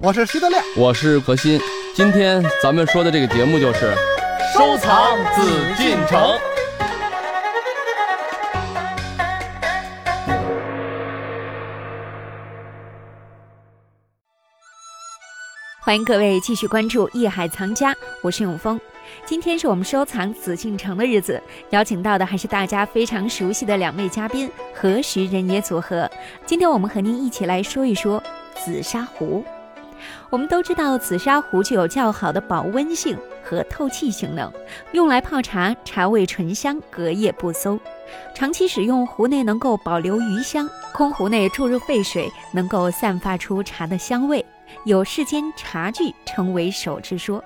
我是徐德亮，我是何鑫。今天咱们说的这个节目就是收藏紫禁城。欢迎各位继续关注《艺海藏家》，我是永峰。今天是我们收藏紫禁城的日子，邀请到的还是大家非常熟悉的两位嘉宾何徐人也组合。今天我们和您一起来说一说紫砂壶。我们都知道，紫砂壶具有较好的保温性和透气性能，用来泡茶，茶味醇香，隔夜不馊。长期使用，壶内能够保留余香，空壶内注入沸水，能够散发出茶的香味。有世间茶具称为手之说。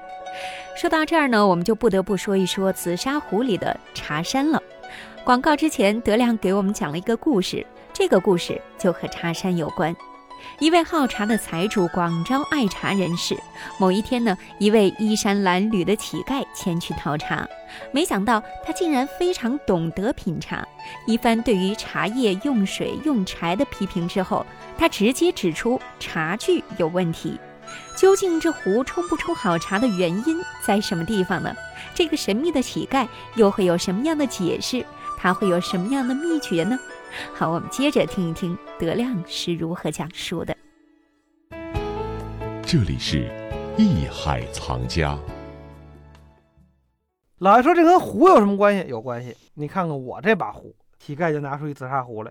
说到这儿呢，我们就不得不说一说紫砂壶里的茶山了。广告之前，德亮给我们讲了一个故事，这个故事就和茶山有关。一位好茶的财主广招爱茶人士。某一天呢，一位衣衫褴褛的乞丐前去讨茶，没想到他竟然非常懂得品茶。一番对于茶叶用水用柴的批评之后，他直接指出茶具有问题。究竟这壶冲不出好茶的原因在什么地方呢？这个神秘的乞丐又会有什么样的解释？他会有什么样的秘诀呢？好，我们接着听一听德亮是如何讲述的。这里是艺海藏家。老爷说这跟壶有什么关系？有关系。你看看我这把壶，乞丐就拿出一紫砂壶来，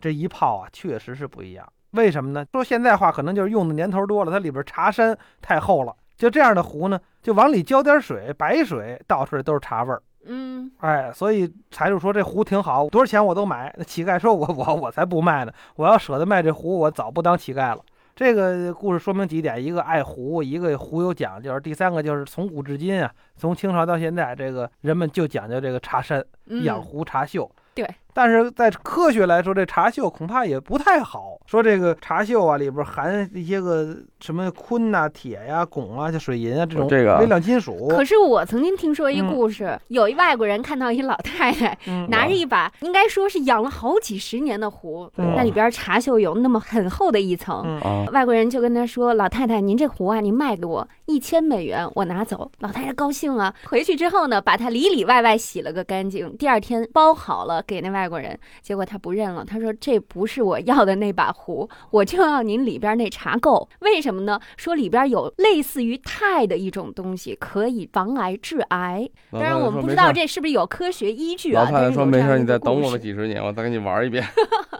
这一泡啊，确实是不一样。为什么呢？说现在话，可能就是用的年头多了，它里边茶山太厚了。就这样的壶呢，就往里浇点水，白水倒出来都是茶味儿。嗯，哎，所以财主说这壶挺好，多少钱我都买。那乞丐说我我我才不卖呢，我要舍得卖这壶，我早不当乞丐了。这个故事说明几点：一个爱壶，一个壶有讲究；第三个就是从古至今啊，从清朝到现在，这个人们就讲究这个茶山、养壶、茶秀。对。但是在科学来说，这茶锈恐怕也不太好。说这个茶锈啊，里边含一些个什么锌呐、铁呀、汞啊、就水银啊这种微量金属。可是我曾经听说一故事，有一外国人看到一老太太 拿着一把，应该说是养了好几十年的壶，那里边茶锈有那么很厚的一层。外国人就跟他说：“老太太，您这壶啊，您卖给我一千美元，我拿走。”老太太高兴啊，回去之后呢，把它里里外外洗了个干净，第二天包好了给那外。外国人，结果他不认了。他说：“这不是我要的那把壶，我就要您里边那茶垢。为什么呢？说里边有类似于钛的一种东西，可以防癌致癌。当然，我们不知道这是不是有科学依据啊。”老太太说：“没事，你再等我们几十年，我再给你玩一遍。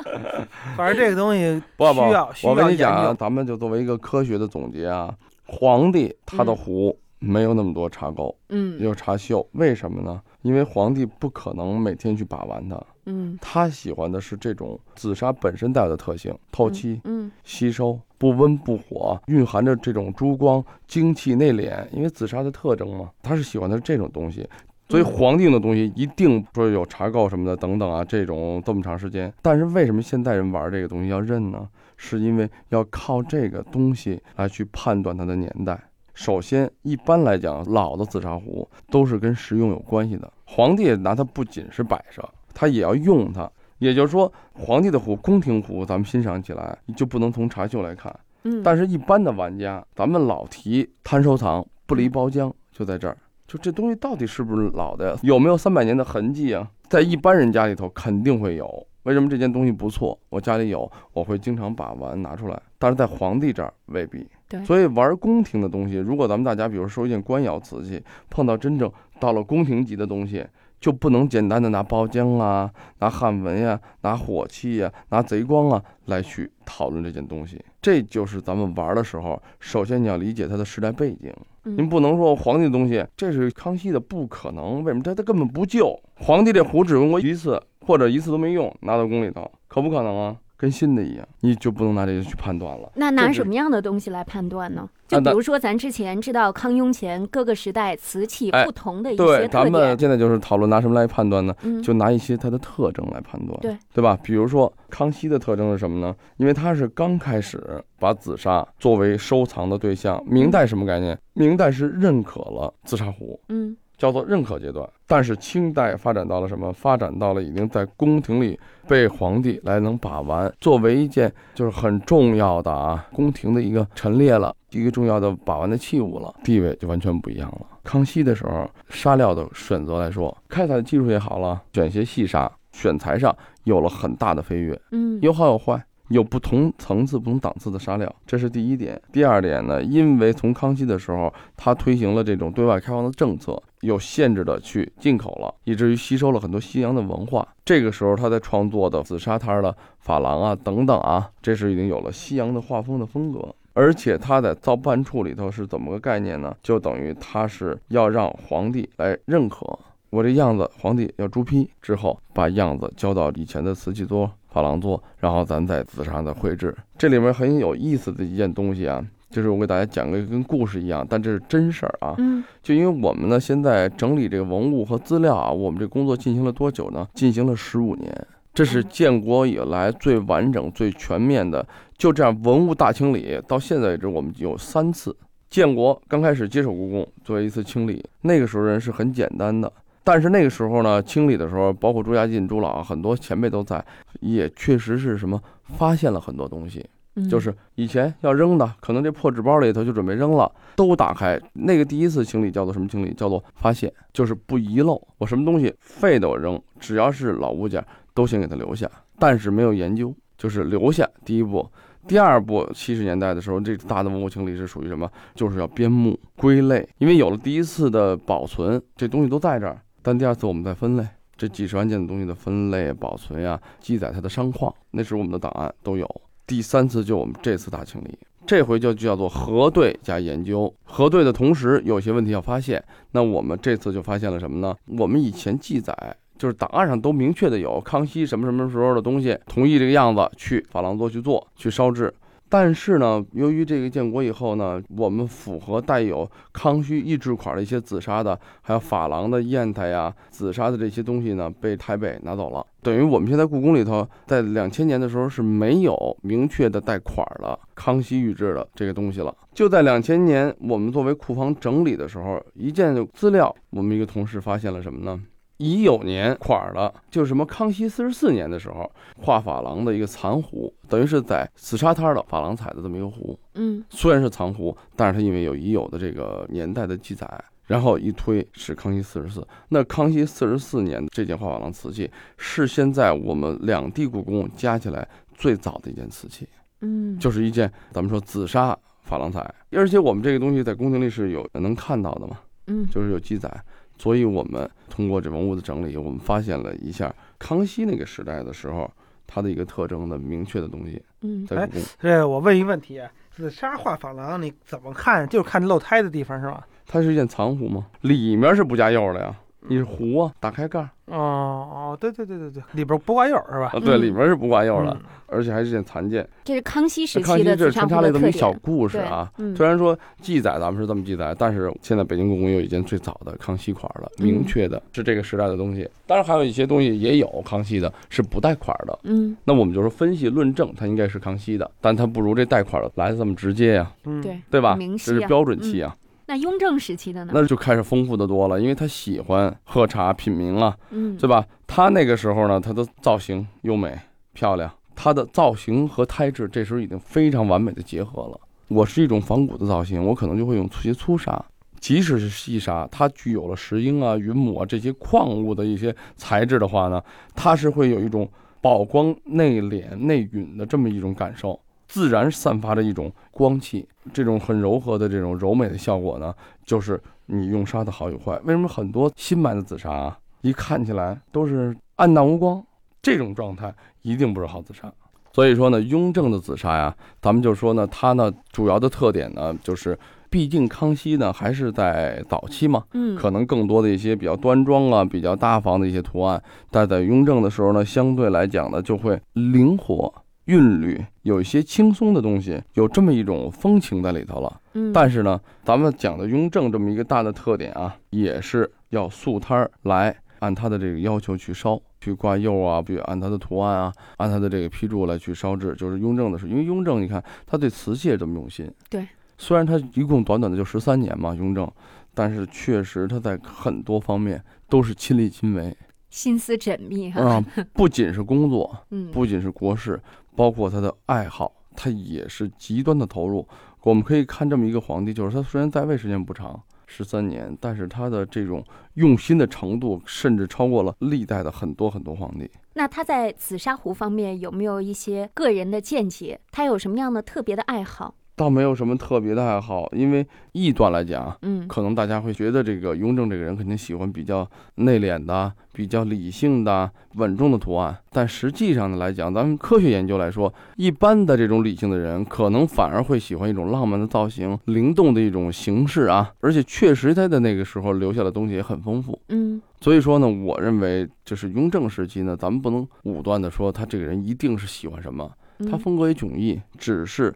”反正这个东西不不，我跟你讲，咱们就作为一个科学的总结啊，皇帝他的壶没有那么多茶垢，嗯，有茶锈，为什么呢？因为皇帝不可能每天去把玩它。嗯，他喜欢的是这种紫砂本身带有的特性，透气，嗯，吸收，不温不火，蕴含着这种珠光、精气、内敛。因为紫砂的特征嘛，他是喜欢的是这种东西，所以皇帝用的东西一定说有茶垢什么的等等啊，这种这么长时间。但是为什么现代人玩这个东西要认呢？是因为要靠这个东西来去判断它的年代。首先，一般来讲，老的紫砂壶都是跟实用有关系的。皇帝拿它不仅是摆设。他也要用它，也就是说，皇帝的壶、宫廷壶，咱们欣赏起来就不能从茶锈来看。嗯，但是一般的玩家，咱们老提贪收藏，不离包浆，就在这儿，就这东西到底是不是老的呀？有没有三百年的痕迹啊？在一般人家里头肯定会有。为什么这件东西不错？我家里有，我会经常把玩拿出来。但是在皇帝这儿未必。对，所以玩宫廷的东西，如果咱们大家比如收一件官窑瓷器，碰到真正到了宫廷级的东西。就不能简单的拿包浆啊、拿汉文呀、拿火器呀、拿贼光啊来去讨论这件东西。这就是咱们玩的时候，首先你要理解它的时代背景。您不能说皇帝的东西，这是康熙的，不可能。为什么？他他根本不旧。皇帝这壶只用过一次，或者一次都没用，拿到宫里头，可不可能啊？跟新的一样，你就不能拿这个去判断了。那拿什么样的东西来判断呢？就比如说，咱之前知道康雍乾各个时代瓷器不同的一些特点。对，咱们现在就是讨论拿什么来判断呢？就拿一些它的特征来判断。对，对吧？比如说康熙的特征是什么呢？因为他是刚开始把紫砂作为收藏的对象。明代什么概念？明代是认可了紫砂壶。嗯。叫做认可阶段。但是清代发展到了什么？发展到了已经在宫廷里被皇帝来能把玩，作为一件就是很重要的啊，宫廷的一个陈列了，一个重要的把玩的器物了，地位就完全不一样了。康熙的时候，沙料的选择来说，开采的技术也好了，选些细沙，选材上有了很大的飞跃。嗯，有好有坏。有不同层次、不同档次的沙料，这是第一点。第二点呢，因为从康熙的时候，他推行了这种对外开放的政策，有限制的去进口了，以至于吸收了很多西洋的文化。这个时候，他在创作的紫砂摊的珐琅啊等等啊，这是已经有了西洋的画风的风格。而且他在造办处里头是怎么个概念呢？就等于他是要让皇帝来认可我这样子，皇帝要朱批之后，把样子交到以前的瓷器桌。珐琅做，然后咱在紫砂的绘制。这里面很有意思的一件东西啊，就是我给大家讲个跟故事一样，但这是真事儿啊。嗯，就因为我们呢，现在整理这个文物和资料啊，我们这工作进行了多久呢？进行了十五年，这是建国以来最完整、最全面的。就这样，文物大清理到现在为止，我们有三次。建国刚开始接手故宫做一次清理，那个时候人是很简单的。但是那个时候呢，清理的时候，包括朱家进、朱老很多前辈都在，也确实是什么发现了很多东西，就是以前要扔的，可能这破纸包里头就准备扔了，都打开。那个第一次清理叫做什么清理？叫做发现，就是不遗漏。我什么东西废的我扔，只要是老物件都先给它留下，但是没有研究，就是留下。第一步，第二步，七十年代的时候，这大的文物清理是属于什么？就是要编目归类，因为有了第一次的保存，这东西都在这儿。但第二次我们再分类，这几十万件的东西的分类、保存呀，记载它的商况，那是我们的档案都有。第三次就我们这次大清理，这回就叫做核对加研究。核对的同时，有些问题要发现。那我们这次就发现了什么呢？我们以前记载就是档案上都明确的有康熙什么什么时候的东西，同意这个样子去珐琅座去做去烧制。但是呢，由于这个建国以后呢，我们符合带有康熙御制款的一些紫砂的，还有珐琅的砚台呀、紫砂的这些东西呢，被台北拿走了。等于我们现在故宫里头，在两千年的时候是没有明确的带款的康熙御制的这个东西了。就在两千年，我们作为库房整理的时候，一件资料，我们一个同事发现了什么呢？乙酉年款了，就是什么康熙四十四年的时候画珐琅的一个残壶，等于是在紫砂摊的珐琅彩的这么一个壶。嗯，虽然是残壶，但是它因为有乙酉的这个年代的记载，然后一推是康熙四十四。那康熙四十四年这件画珐琅瓷器是现在我们两地故宫加起来最早的一件瓷器。嗯，就是一件咱们说紫砂珐琅彩，而且我们这个东西在宫廷里是有能看到的嘛。嗯，就是有记载。所以，我们通过这文物的整理，我们发现了一下康熙那个时代的时候，它的一个特征的明确的东西。嗯，在故宫。这我问一问题：紫砂画珐琅，你怎么看？就是看露胎的地方是吧？它是一件藏壶吗？里面是不加釉的呀。你是壶啊，打开盖儿。哦哦，对对对对对，里边不挂釉是吧？啊，对，里面是不挂釉的，而且还是件残件。这是康熙时期的这穿插了这么一小故事啊。虽然说记载咱们是这么记载，但是现在北京故宫有一件最早的康熙款了，明确的是这个时代的东西。当然还有一些东西也有康熙的，是不带款的。嗯，那我们就说分析论证，它应该是康熙的，但它不如这带款的来的这么直接呀。嗯，对，对吧？这是标准器啊。那雍正时期的呢？那就开始丰富的多了，因为他喜欢喝茶品茗啊，嗯，对吧？他那个时候呢，他的造型优美漂亮，他的造型和胎质这时候已经非常完美的结合了。我是一种仿古的造型，我可能就会用些粗砂，即使是细砂，它具有了石英啊、云母啊这些矿物的一些材质的话呢，它是会有一种宝光内敛内蕴的这么一种感受。自然散发着一种光气，这种很柔和的这种柔美的效果呢，就是你用砂的好与坏。为什么很多新买的紫砂啊，一看起来都是暗淡无光，这种状态一定不是好紫砂。所以说呢，雍正的紫砂呀，咱们就说呢，它呢主要的特点呢，就是毕竟康熙呢还是在早期嘛，嗯，可能更多的一些比较端庄啊、比较大方的一些图案，但在雍正的时候呢，相对来讲呢就会灵活。韵律有一些轻松的东西，有这么一种风情在里头了。嗯，但是呢，咱们讲的雍正这么一个大的特点啊，也是要素摊儿来按他的这个要求去烧，去挂釉啊，比如按他的图案啊，按他的这个批注来去烧制。就是雍正的是，因为雍正你看他对瓷器也这么用心。对，虽然他一共短短的就十三年嘛，雍正，但是确实他在很多方面都是亲力亲为，心思缜密哈。啊，不仅是工作，嗯，不仅是国事，包括他的爱好，他也是极端的投入。我们可以看这么一个皇帝，就是他虽然在位时间不长，十三年，但是他的这种用心的程度，甚至超过了历代的很多很多皇帝。那他在紫砂壶方面有没有一些个人的见解？他有什么样的特别的爱好？倒没有什么特别的爱好，因为臆断来讲，嗯，可能大家会觉得这个雍正这个人肯定喜欢比较内敛的、比较理性的、稳重的图案。但实际上呢来讲，咱们科学研究来说，一般的这种理性的人，可能反而会喜欢一种浪漫的造型、灵动的一种形式啊。而且确实他的那个时候留下的东西也很丰富。嗯，所以说呢，我认为就是雍正时期呢，咱们不能武断的说他这个人一定是喜欢什么，他风格也迥异，只是。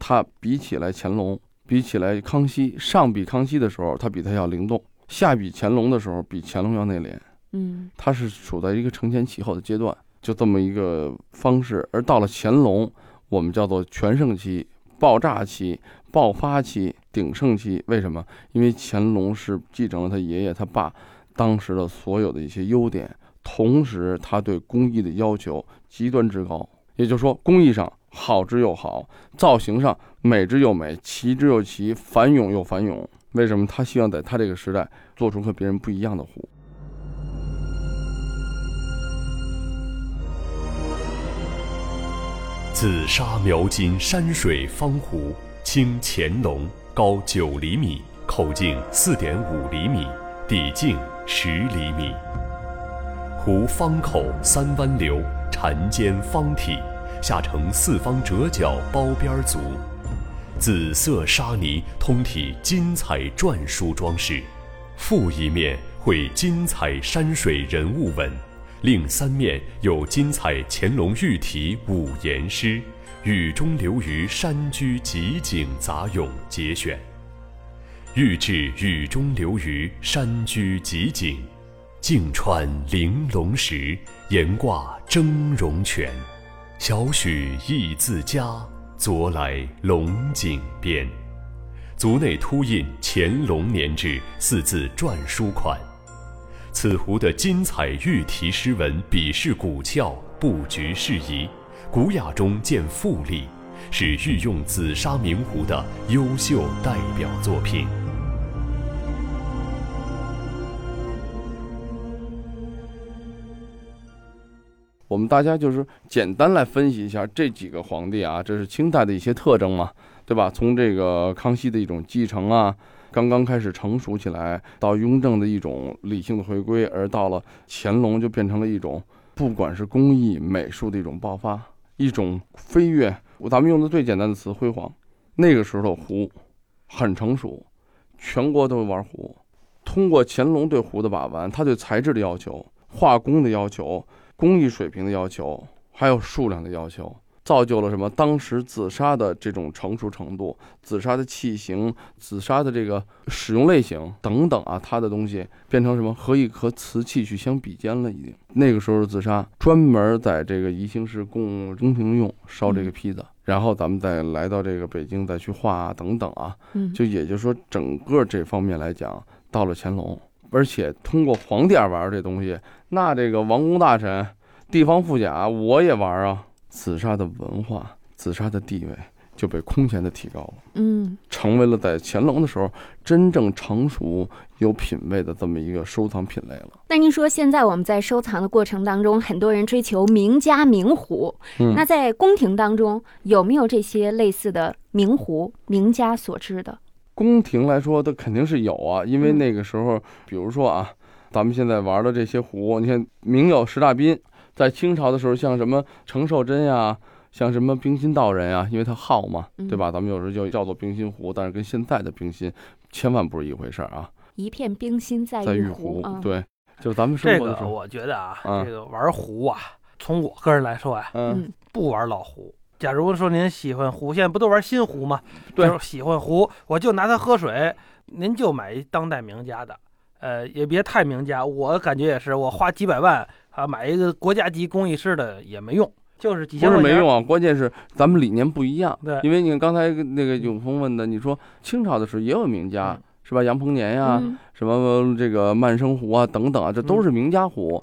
他比起来乾隆，比起来康熙，上比康熙的时候，他比他要灵动；下比乾隆的时候，比乾隆要内敛。嗯，他是处在一个承前启后的阶段，就这么一个方式。而到了乾隆，我们叫做全盛期、爆炸期、爆发期、鼎盛期。为什么？因为乾隆是继承了他爷爷、他爸当时的所有的一些优点，同时他对工艺的要求极端之高。也就是说，工艺上。好之又好，造型上美之又美，奇之又奇，繁勇又繁勇。为什么他希望在他这个时代做出和别人不一样的壶？紫砂描金山水方壶，清乾隆，高九厘米，口径四点五厘米，底径十厘米。壶方口三弯流，缠尖方体。下呈四方折角包边足，紫色砂泥通体金彩篆书装饰，腹一面绘金彩山水人物纹，另三面有金彩乾隆御题五言诗，雨中留于山居集景杂咏节选。御制雨中留于山居集景，镜穿玲珑石，檐挂峥嵘泉。小许意自佳，昨来龙井边。足内凸印“乾隆年制”四字篆书款。此壶的金彩玉题诗文，笔势古峭，布局适宜，古雅中见富丽，是御用紫砂名壶的优秀代表作品。我们大家就是简单来分析一下这几个皇帝啊，这是清代的一些特征嘛，对吧？从这个康熙的一种继承啊，刚刚开始成熟起来，到雍正的一种理性的回归，而到了乾隆就变成了一种不管是工艺美术的一种爆发，一种飞跃。咱们用的最简单的词，辉煌。那个时候的壶很成熟，全国都玩壶。通过乾隆对壶的把玩，他对材质的要求、画工的要求。工艺水平的要求，还有数量的要求，造就了什么？当时紫砂的这种成熟程度，紫砂的器型，紫砂的这个使用类型等等啊，它的东西变成什么？和一和瓷器去相比肩了。已经那个时候，紫砂专门在这个宜兴市供宫廷用烧这个坯子，然后咱们再来到这个北京再去画啊等等啊，就也就是说，整个这方面来讲，到了乾隆。而且通过皇帝玩这东西，那这个王公大臣、地方富甲，我也玩啊。紫砂的文化、紫砂的地位就被空前的提高了，嗯，成为了在乾隆的时候真正成熟、有品位的这么一个收藏品类了。那您说，现在我们在收藏的过程当中，很多人追求名家名壶，嗯，那在宫廷当中有没有这些类似的名壶、名家所制的？宫廷来说，它肯定是有啊，因为那个时候，比如说啊，咱们现在玩的这些壶，你看明有十大宾，在清朝的时候，像什么程寿珍呀，像什么冰心道人呀，因为他好嘛，对吧？咱们有时候就叫做冰心壶，但是跟现在的冰心千万不是一回事啊。一片冰心在玉壶，对，就咱们这个我觉得啊，这个玩壶啊，从我个人来说啊，嗯，不玩老壶。假如说您喜欢壶，现在不都玩新壶吗？对，喜欢壶，我就拿它喝水。您就买一当代名家的，呃，也别太名家。我感觉也是，我花几百万啊买一个国家级工艺师的也没用，就是几千不是没用啊，关键是咱们理念不一样。对，因为你看刚才那个永峰问的，你说清朝的时候也有名家。是吧？杨彭年呀，什么这个曼生壶啊，等等啊，这都是名家壶。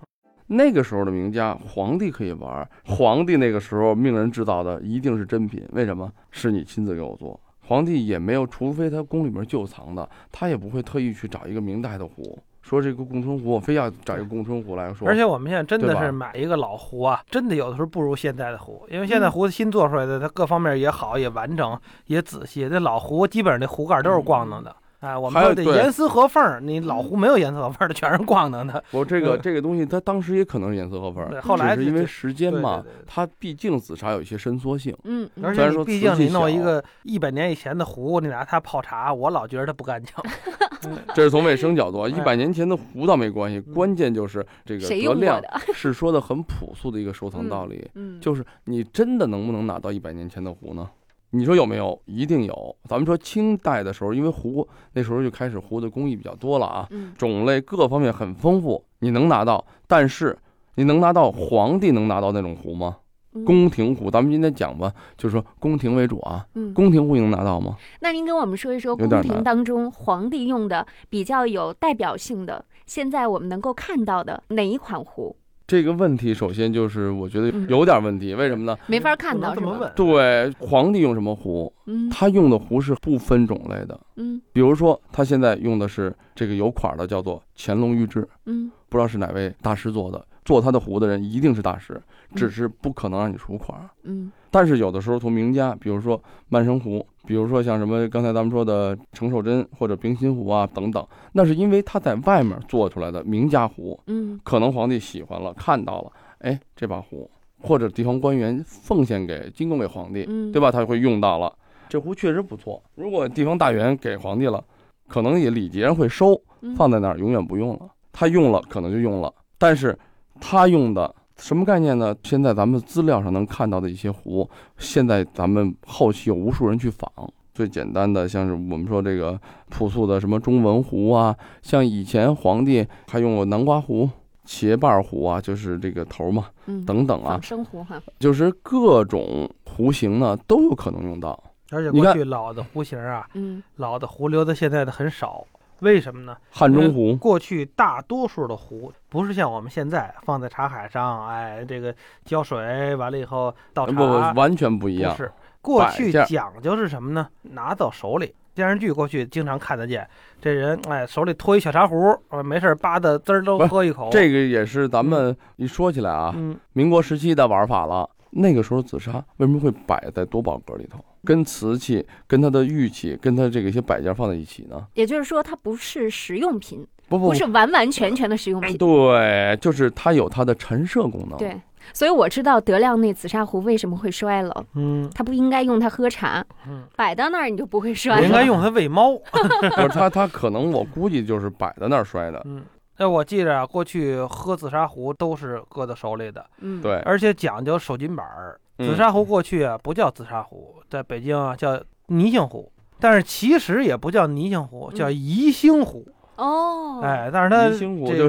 那个时候的名家，皇帝可以玩，皇帝那个时候命人制造的一定是真品。为什么？是你亲自给我做。皇帝也没有，除非他宫里面旧藏的，他也不会特意去找一个明代的壶。说这个供春壶，我非要找一个供春壶来说。而且我们现在真的是买一个老壶啊，真的有的时候不如现在的壶，因为现在壶新做出来的，它各方面也好，也完整，也仔细。这老壶基本上那壶盖都是光亮的。哎，我们说得严丝合缝，你老壶没有严丝合缝的，全是逛的的。我这个这个东西，它当时也可能是严丝合缝，后来是因为时间嘛，它毕竟紫砂有一些伸缩性。嗯，而且毕竟你弄一个一百年以前的壶，你拿它泡茶，我老觉得它不干净。这是从卫生角度，一百年前的壶倒没关系，关键就是这个得量是说的很朴素的一个收藏道理，就是你真的能不能拿到一百年前的壶呢？你说有没有？一定有。咱们说清代的时候，因为壶那时候就开始壶的工艺比较多了啊，种类各方面很丰富，你能拿到。但是你能拿到皇帝能拿到那种壶吗？宫廷壶，咱们今天讲吧，就是说宫廷为主啊。宫廷壶你能拿到吗？那您跟我们说一说宫廷当中皇帝用的比较有代表性的，现在我们能够看到的哪一款壶？这个问题首先就是我觉得有点问题，为什么呢？没法看到，这么问。对，皇帝用什么壶？嗯，他用的壶是不分种类的。嗯，比如说他现在用的是这个有款的，叫做乾隆御制。嗯，不知道是哪位大师做的，做他的壶的人一定是大师，只是不可能让你出款。嗯。但是有的时候从名家，比如说曼生壶，比如说像什么刚才咱们说的程寿珍或者冰心壶啊等等，那是因为他在外面做出来的名家壶，嗯，可能皇帝喜欢了，看到了，哎，这把壶或者地方官员奉献给进贡给皇帝，嗯对吧？他会用到了，这壶确实不错。如果地方大员给皇帝了，可能也礼节上会收，放在那儿永远不用了。他用了可能就用了，但是他用的。什么概念呢？现在咱们资料上能看到的一些壶，现在咱们后期有无数人去仿。最简单的，像是我们说这个朴素的什么中文壶啊，像以前皇帝还用过南瓜壶、茄瓣壶啊，就是这个头嘛，等等啊，生壶哈，就是各种壶型呢都有可能用到。而且过去老的壶型啊，嗯，老的壶留的现在的很少。为什么呢？汉中湖过去大多数的壶不是像我们现在放在茶海上，哎，这个浇水完了以后倒茶，不完全不一样。是过去讲究是什么呢？拿到手里，电视剧过去经常看得见，这人哎手里托一小茶壶，没事扒的滋儿都喝一口。这个也是咱们一说起来啊，民国时期的玩法了。那个时候紫砂为什么会摆在多宝格里头？跟瓷器、跟它的玉器、跟它这个一些摆件放在一起呢？也就是说，它不是实用品，不不不是完完全全的实用品。对，就是它有它的陈设功能。对，所以我知道德亮那紫砂壶为什么会摔了。嗯，他不应该用它喝茶。嗯，摆到那儿你就不会摔。应该用它喂猫。不是，它它可能我估计就是摆在那儿摔的。嗯。哎，我记着啊，过去喝紫砂壶都是搁在手里的，嗯，对，而且讲究手巾板儿。紫砂壶过去啊不叫紫砂壶，在北京啊叫泥性壶，但是其实也不叫泥性壶，叫宜兴壶。哦，哎，但是它这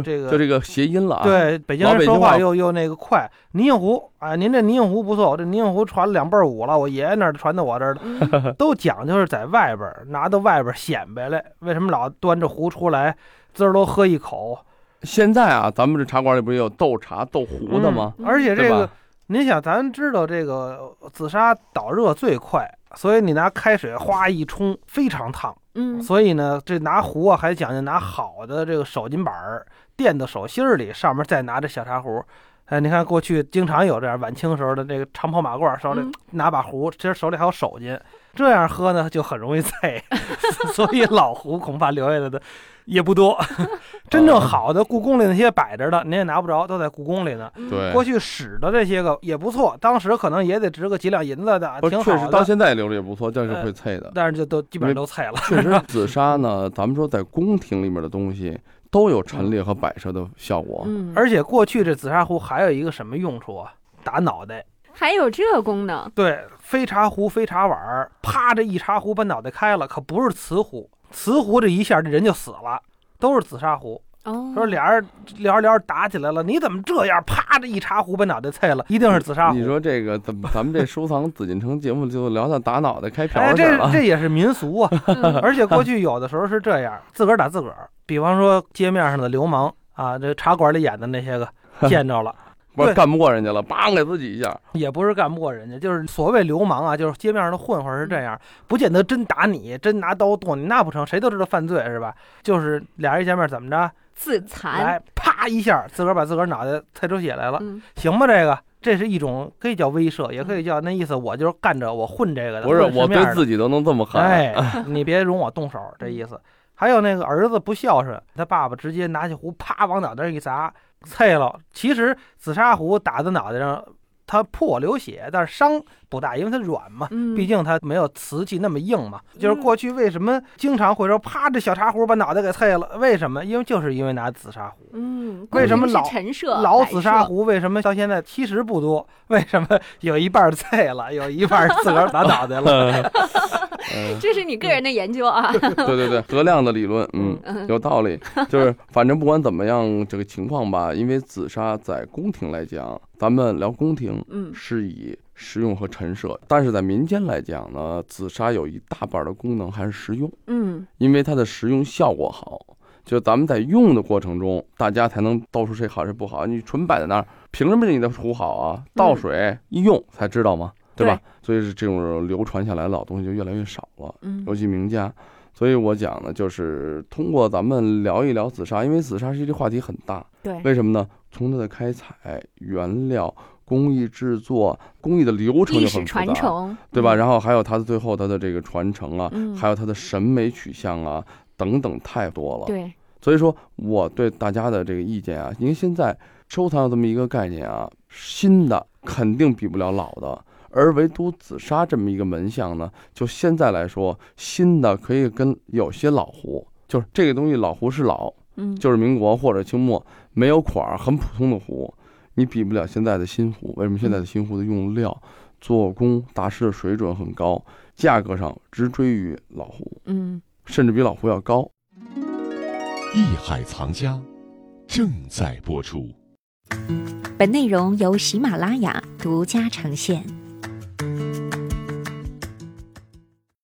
这个就这个谐音了啊。对，北京人说话又又那个快。泥性壶，哎，您这泥性壶不错，这泥性壶传了两辈五了，我爷爷那儿传到我这儿了，都讲究是在外边拿到外边显摆来。为什么老端着壶出来？滋儿都喝一口。现在啊，咱们这茶馆里不是有斗茶斗壶的吗？而且这个，您想，咱知道这个紫砂导热最快，所以你拿开水哗一冲，非常烫。嗯，所以呢，这拿壶啊，还讲究拿好的这个手巾板儿垫到手心里，上面再拿着小茶壶。哎，你看过去经常有这样，晚清时候的这个长袍马褂，手里拿把壶，其实手里还有手巾，这样喝呢就很容易 醉。所以老壶恐怕留下来的。也不多，真正好的故宫里那些摆着的，您也拿不着，都在故宫里呢。对，过去使的这些个也不错，当时可能也得值个几两银子的，挺好的。确实，到现在留着也不错，但是会脆的。但是就都基本上都脆了。确实，紫砂呢，咱们说在宫廷里面的东西都有陈列和摆设的效果。嗯，而且过去这紫砂壶还有一个什么用处啊？打脑袋，还有这功能？对，非茶壶、非茶碗，啪，这一茶壶把脑袋开了，可不是瓷壶。瓷壶这一下，这人就死了，都是紫砂壶。说俩人聊着聊着打起来了，你怎么这样？啪，这一茶壶把脑袋碎了，一定是紫砂壶。你说这个，咱咱们这收藏紫禁城节目就聊到打脑袋开瓢去了。这这也是民俗啊，而且过去有的时候是这样，自个儿打自个儿。比方说街面上的流氓啊，这茶馆里演的那些个见着了。不是干不过人家了，梆给自己一下，也不是干不过人家，就是所谓流氓啊，就是街面上的混混是这样，不见得真打你，真拿刀剁你那不成，谁都知道犯罪是吧？就是俩人一见面怎么着，自残，来啪一下，自个儿把自个儿脑袋踩出血来了，行吧？这个这是一种可以叫威慑，也可以叫那意思，我就是干着我混这个的，不是我对自己都能这么狠，哎，你别容我动手，这意思。还有那个儿子不孝顺，他爸爸直接拿起壶啪往脑袋上一砸。碎了，其实紫砂壶打在脑袋上，它破流血，但是伤不大，因为它软嘛，毕竟它没有瓷器那么硬嘛。就是过去为什么经常会说啪，这小茶壶把脑袋给碎了？为什么？因为就是因为拿紫砂壶。嗯，为什么老陈设老紫砂壶为什么到现在其实不多？为什么有一半碎了，有一半自个儿打脑袋了？这是你个人的研究啊？对对对，德亮 的理论，嗯，有道理。就是反正不管怎么样，这个情况吧，因为紫砂在宫廷来讲，咱们聊宫廷，嗯，是以实用和陈设；但是在民间来讲呢，紫砂有一大半的功能还是实用，嗯，因为它的实用效果好，就咱们在用的过程中，大家才能道出谁好谁不好。你纯摆在那儿，凭什么你的壶好啊？倒水一用才知道吗？对吧？所以是这种流传下来的老东西就越来越少了，嗯，尤其名家。所以我讲呢，就是通过咱们聊一聊紫砂，因为紫砂是一个话题很大，对，为什么呢？从它的开采、原料、工艺制作、工艺的流程就很复杂，对吧？然后还有它的最后它的这个传承啊，还有它的审美取向啊等等太多了，对。所以说我对大家的这个意见啊，因为现在收藏有这么一个概念啊，新的肯定比不了老的。而唯独紫砂这么一个门相呢，就现在来说，新的可以跟有些老壶，就是这个东西老壶是老，嗯，就是民国或者清末没有款儿，很普通的壶，你比不了现在的新壶。为什么现在的新壶的用料、做工、大师的水准很高，价格上直追于老壶，嗯，甚至比老壶要高。艺海藏家正在播出，本内容由喜马拉雅独家呈现。